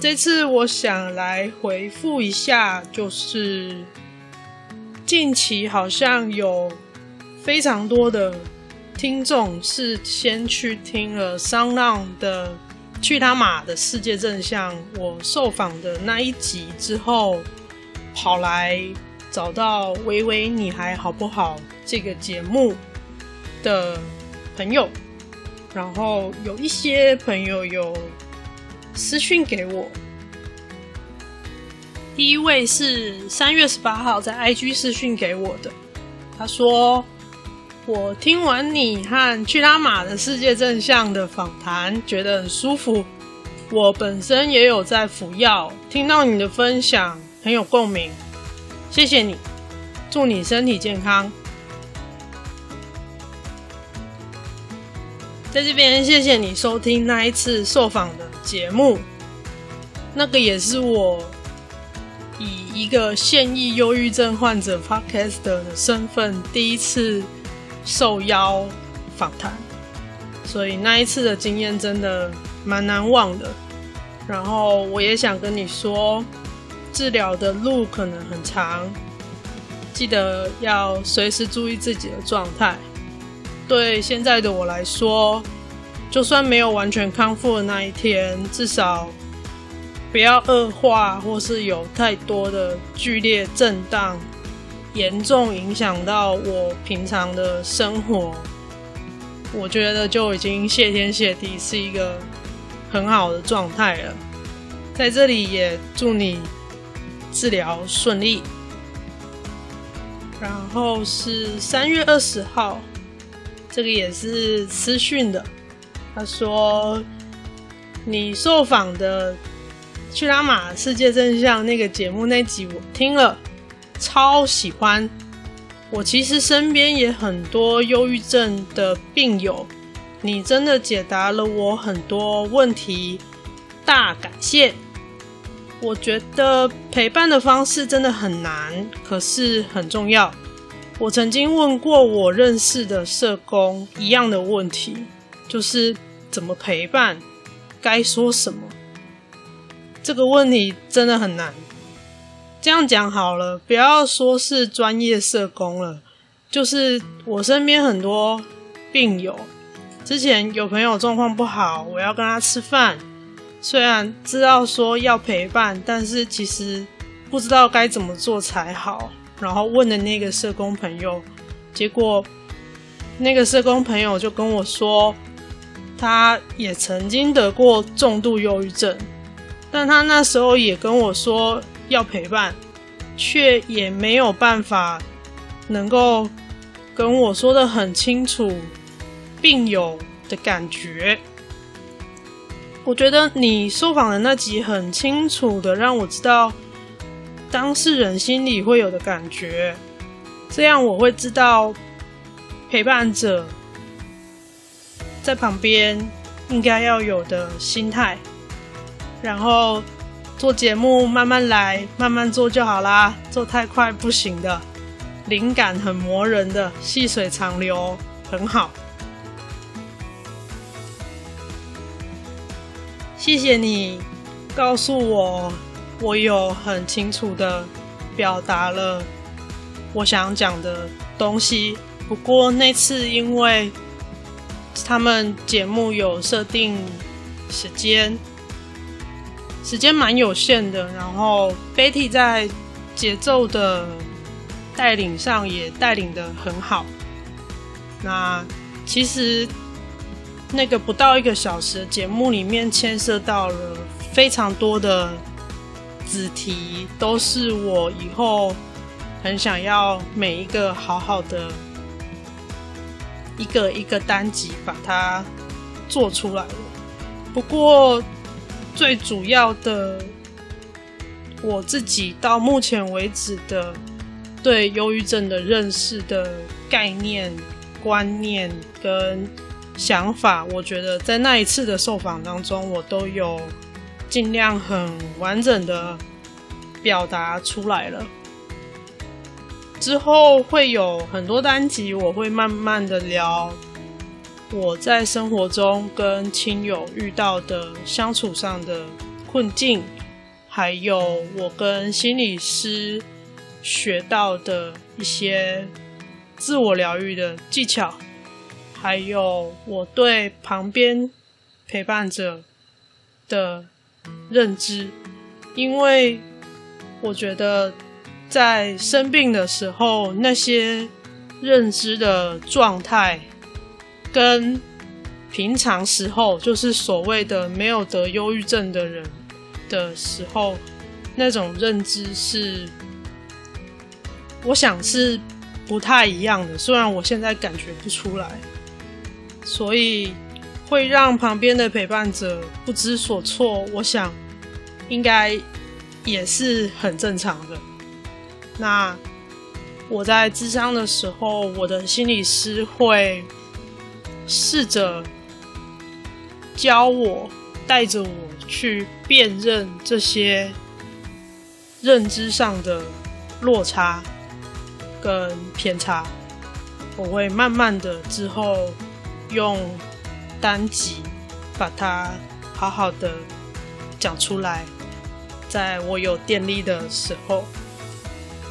这次我想来回复一下，就是近期好像有非常多的听众是先去听了桑浪的《去他妈的世界真相》我受访的那一集之后，跑来找到“微微，你还好不好”这个节目的朋友，然后有一些朋友有。私讯给我，第一位是三月十八号在 IG 私讯给我的，他说：“我听完你和去他妈的世界真相的访谈，觉得很舒服。我本身也有在服药，听到你的分享很有共鸣，谢谢你，祝你身体健康。”在这边，谢谢你收听那一次受访的节目。那个也是我以一个现役忧郁症患者 podcaster 的身份第一次受邀访谈，所以那一次的经验真的蛮难忘的。然后我也想跟你说，治疗的路可能很长，记得要随时注意自己的状态。对现在的我来说，就算没有完全康复的那一天，至少不要恶化，或是有太多的剧烈震荡，严重影响到我平常的生活，我觉得就已经谢天谢地，是一个很好的状态了。在这里也祝你治疗顺利。然后是三月二十号。这个也是私讯的，他说：“你受访的《去他妈世界真相》那个节目那集我听了，超喜欢。我其实身边也很多忧郁症的病友，你真的解答了我很多问题，大感谢。我觉得陪伴的方式真的很难，可是很重要。”我曾经问过我认识的社工一样的问题，就是怎么陪伴，该说什么？这个问题真的很难。这样讲好了，不要说是专业社工了，就是我身边很多病友，之前有朋友状况不好，我要跟他吃饭，虽然知道说要陪伴，但是其实不知道该怎么做才好。然后问的那个社工朋友，结果那个社工朋友就跟我说，他也曾经得过重度忧郁症，但他那时候也跟我说要陪伴，却也没有办法能够跟我说的很清楚病友的感觉。我觉得你受访的那集很清楚的让我知道。当事人心里会有的感觉，这样我会知道陪伴者在旁边应该要有的心态，然后做节目慢慢来，慢慢做就好啦，做太快不行的，灵感很磨人的，细水长流很好。谢谢你告诉我。我有很清楚的表达了我想讲的东西，不过那次因为他们节目有设定时间，时间蛮有限的，然后 Betty 在节奏的带领上也带领的很好。那其实那个不到一个小时的节目里面牵涉到了非常多的。子题都是我以后很想要每一个好好的一个一个单集把它做出来了。不过最主要的，我自己到目前为止的对忧郁症的认识的概念、观念跟想法，我觉得在那一次的受访当中，我都有尽量很完整的表达出来了。之后会有很多单集，我会慢慢的聊我在生活中跟亲友遇到的相处上的困境，还有我跟心理师学到的一些自我疗愈的技巧，还有我对旁边陪伴者的认知，因为我觉得。在生病的时候，那些认知的状态，跟平常时候，就是所谓的没有得忧郁症的人的时候，那种认知是，我想是不太一样的。虽然我现在感觉不出来，所以会让旁边的陪伴者不知所措，我想应该也是很正常的。那我在智商的时候，我的心理师会试着教我，带着我去辨认这些认知上的落差跟偏差。我会慢慢的之后用单集把它好好的讲出来，在我有电力的时候。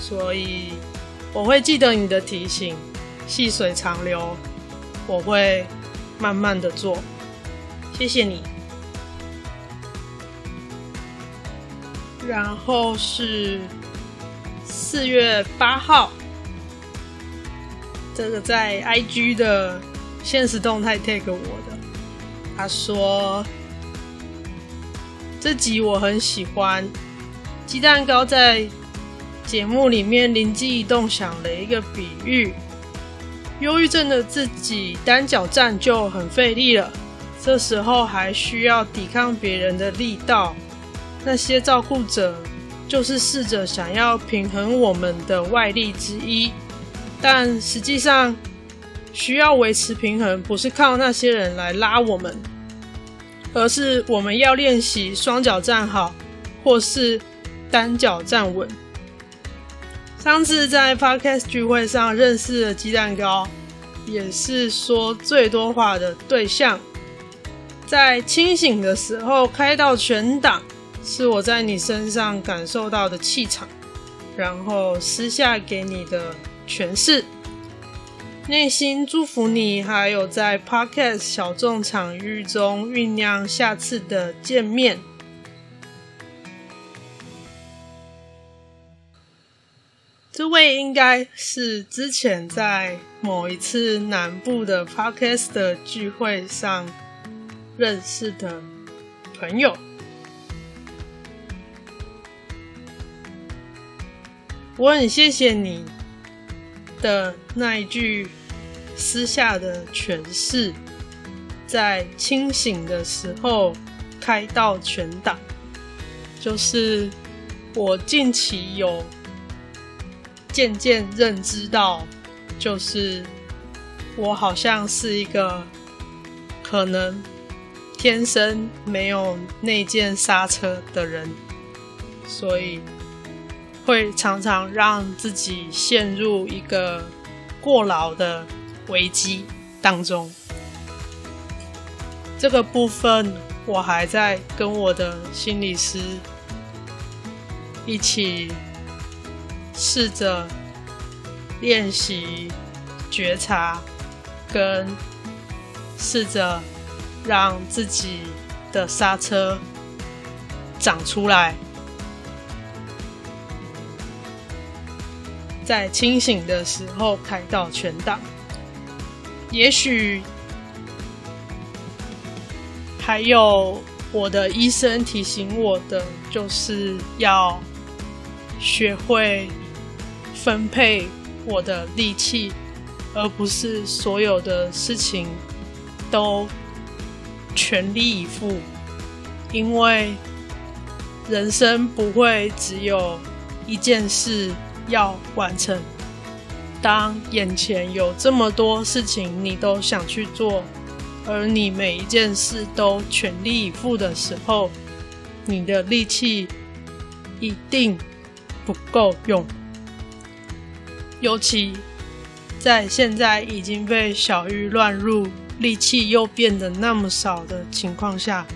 所以我会记得你的提醒，细水长流，我会慢慢的做。谢谢你。然后是四月八号，这个在 IG 的现实动态 tag 我的，他说这集我很喜欢，鸡蛋糕在。节目里面灵机一动想了一个比喻：忧郁症的自己单脚站就很费力了，这时候还需要抵抗别人的力道。那些照顾者就是试着想要平衡我们的外力之一，但实际上需要维持平衡，不是靠那些人来拉我们，而是我们要练习双脚站好，或是单脚站稳。上次在 Podcast 聚会上认识的鸡蛋糕，也是说最多话的对象。在清醒的时候开到全档，是我在你身上感受到的气场，然后私下给你的诠释。内心祝福你，还有在 Podcast 小众场域中酝酿下次的见面。这位应该是之前在某一次南部的 Podcast 的聚会上认识的朋友。我很谢谢你的那一句私下的诠释，在清醒的时候开到全档，就是我近期有。渐渐认知到，就是我好像是一个可能天生没有内建刹车的人，所以会常常让自己陷入一个过劳的危机当中。这个部分我还在跟我的心理师一起。试着练习觉察，跟试着让自己的刹车长出来，在清醒的时候开到全档。也许还有我的医生提醒我的，就是要学会。分配我的力气，而不是所有的事情都全力以赴，因为人生不会只有一件事要完成。当眼前有这么多事情你都想去做，而你每一件事都全力以赴的时候，你的力气一定不够用。尤其在现在已经被小玉乱入，力气又变得那么少的情况下，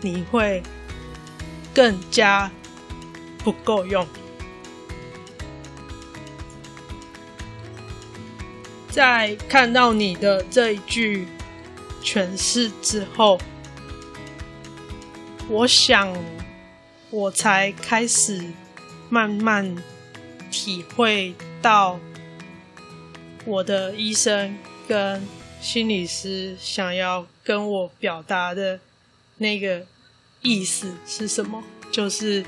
你会更加不够用。在看到你的这一句诠释之后，我想我才开始慢慢体会到我的医生跟心理师想要跟我表达的那个意思是什么，就是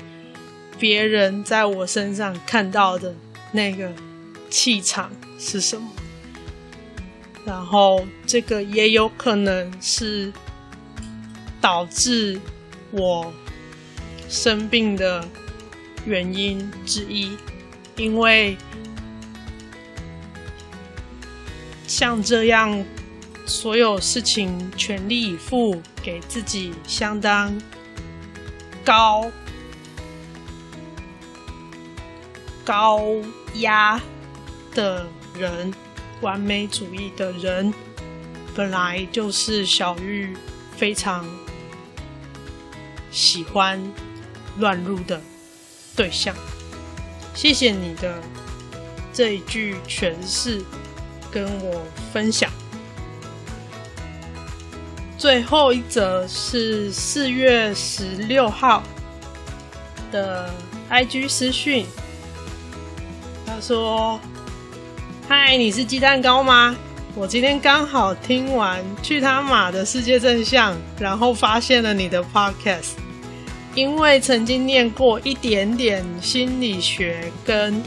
别人在我身上看到的那个气场是什么。然后，这个也有可能是导致我生病的原因之一，因为像这样所有事情全力以赴，给自己相当高高压的人。完美主义的人，本来就是小玉非常喜欢乱入的对象。谢谢你的这一句诠释，跟我分享。最后一则是四月十六号的 IG 私讯，他说。嗨，你是鸡蛋糕吗？我今天刚好听完去他妈的世界真相，然后发现了你的 podcast。因为曾经念过一点点心理学跟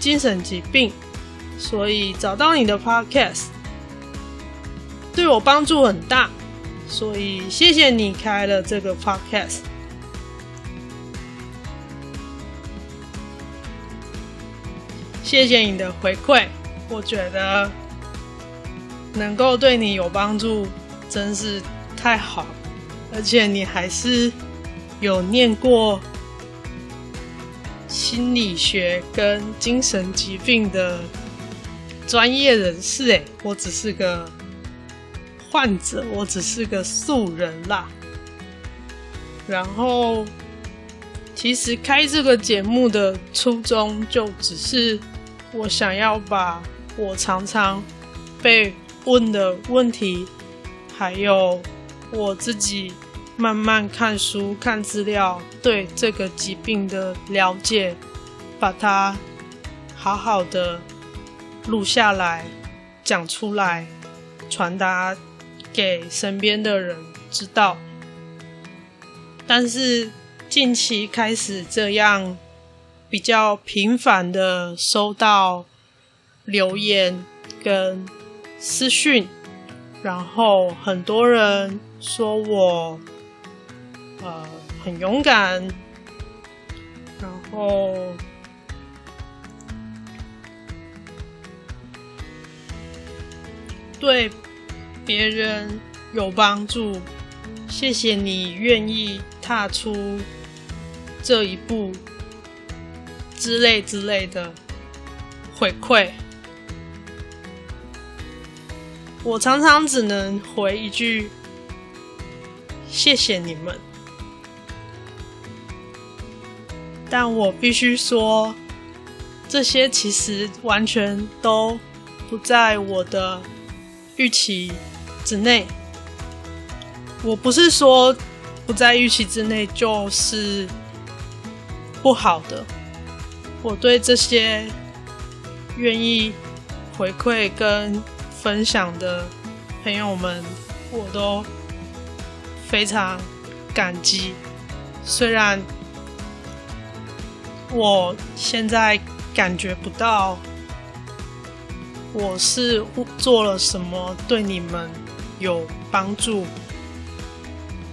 精神疾病，所以找到你的 podcast，对我帮助很大。所以谢谢你开了这个 podcast，谢谢你的回馈。我觉得能够对你有帮助，真是太好，而且你还是有念过心理学跟精神疾病的专业人士诶，我只是个患者，我只是个素人啦。然后，其实开这个节目的初衷就只是我想要把。我常常被问的问题，还有我自己慢慢看书、看资料，对这个疾病的了解，把它好好的录下来、讲出来，传达给身边的人知道。但是近期开始这样比较频繁的收到。留言跟私讯，然后很多人说我呃很勇敢，然后对别人有帮助，谢谢你愿意踏出这一步之类之类的回馈。我常常只能回一句：“谢谢你们。”但我必须说，这些其实完全都不在我的预期之内。我不是说不在预期之内就是不好的。我对这些愿意回馈跟。分享的朋友们，我都非常感激。虽然我现在感觉不到我是做了什么对你们有帮助，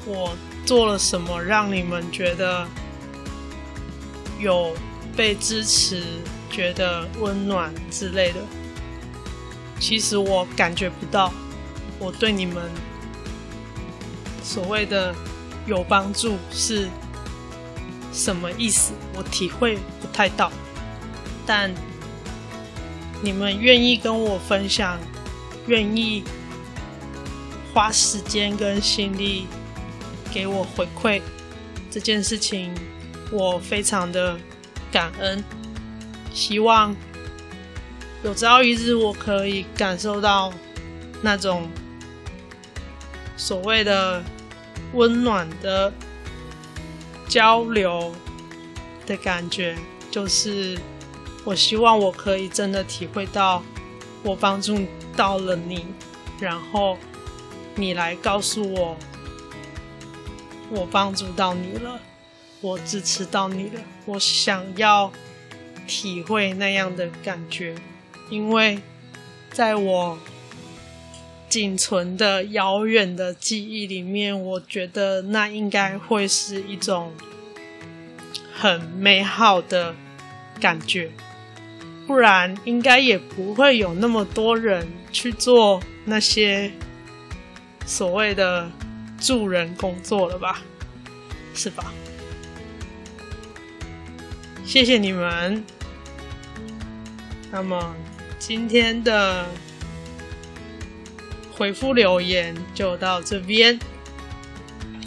我做了什么让你们觉得有被支持、觉得温暖之类的。其实我感觉不到，我对你们所谓的有帮助是什么意思，我体会不太到。但你们愿意跟我分享，愿意花时间跟心力给我回馈这件事情，我非常的感恩。希望有朝一日我可以感受到那种所谓的温暖的交流的感觉，就是。我希望我可以真的体会到，我帮助到了你，然后你来告诉我，我帮助到你了，我支持到你了。我想要体会那样的感觉，因为在我仅存的遥远的记忆里面，我觉得那应该会是一种很美好的感觉。不然，应该也不会有那么多人去做那些所谓的助人工作了吧？是吧？谢谢你们。那么今天的回复留言就到这边。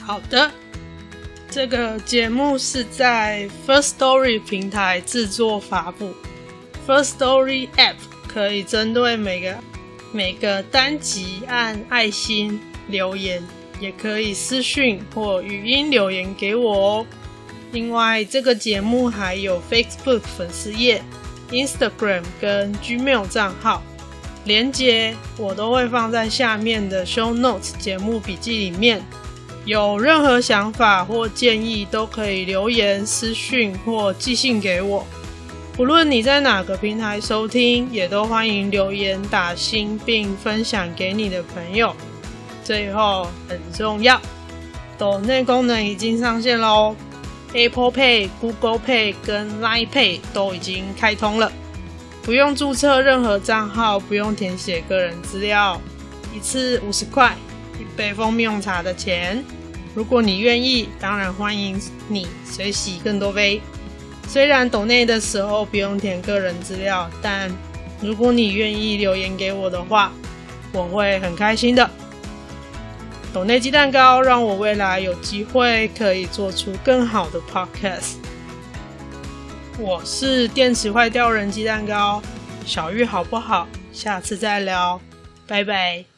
好的，这个节目是在 First Story 平台制作发布。First Story App 可以针对每个每个单集按爱心留言，也可以私讯或语音留言给我哦。另外，这个节目还有 Facebook 粉丝页、Instagram 跟 Gmail 账号，连接我都会放在下面的 Show Notes 节目笔记里面。有任何想法或建议，都可以留言、私讯或寄信给我。无论你在哪个平台收听，也都欢迎留言打星并分享给你的朋友。最后很重要，抖内功能已经上线喽，Apple Pay、Google Pay 跟 Line Pay 都已经开通了，不用注册任何账号，不用填写个人资料，一次五十块，一杯蜂蜜红茶的钱。如果你愿意，当然欢迎你随喜更多杯。虽然抖内的时候不用填个人资料，但如果你愿意留言给我的话，我会很开心的。抖内鸡蛋糕让我未来有机会可以做出更好的 podcast。我是电池坏掉人鸡蛋糕，小玉好不好？下次再聊，拜拜。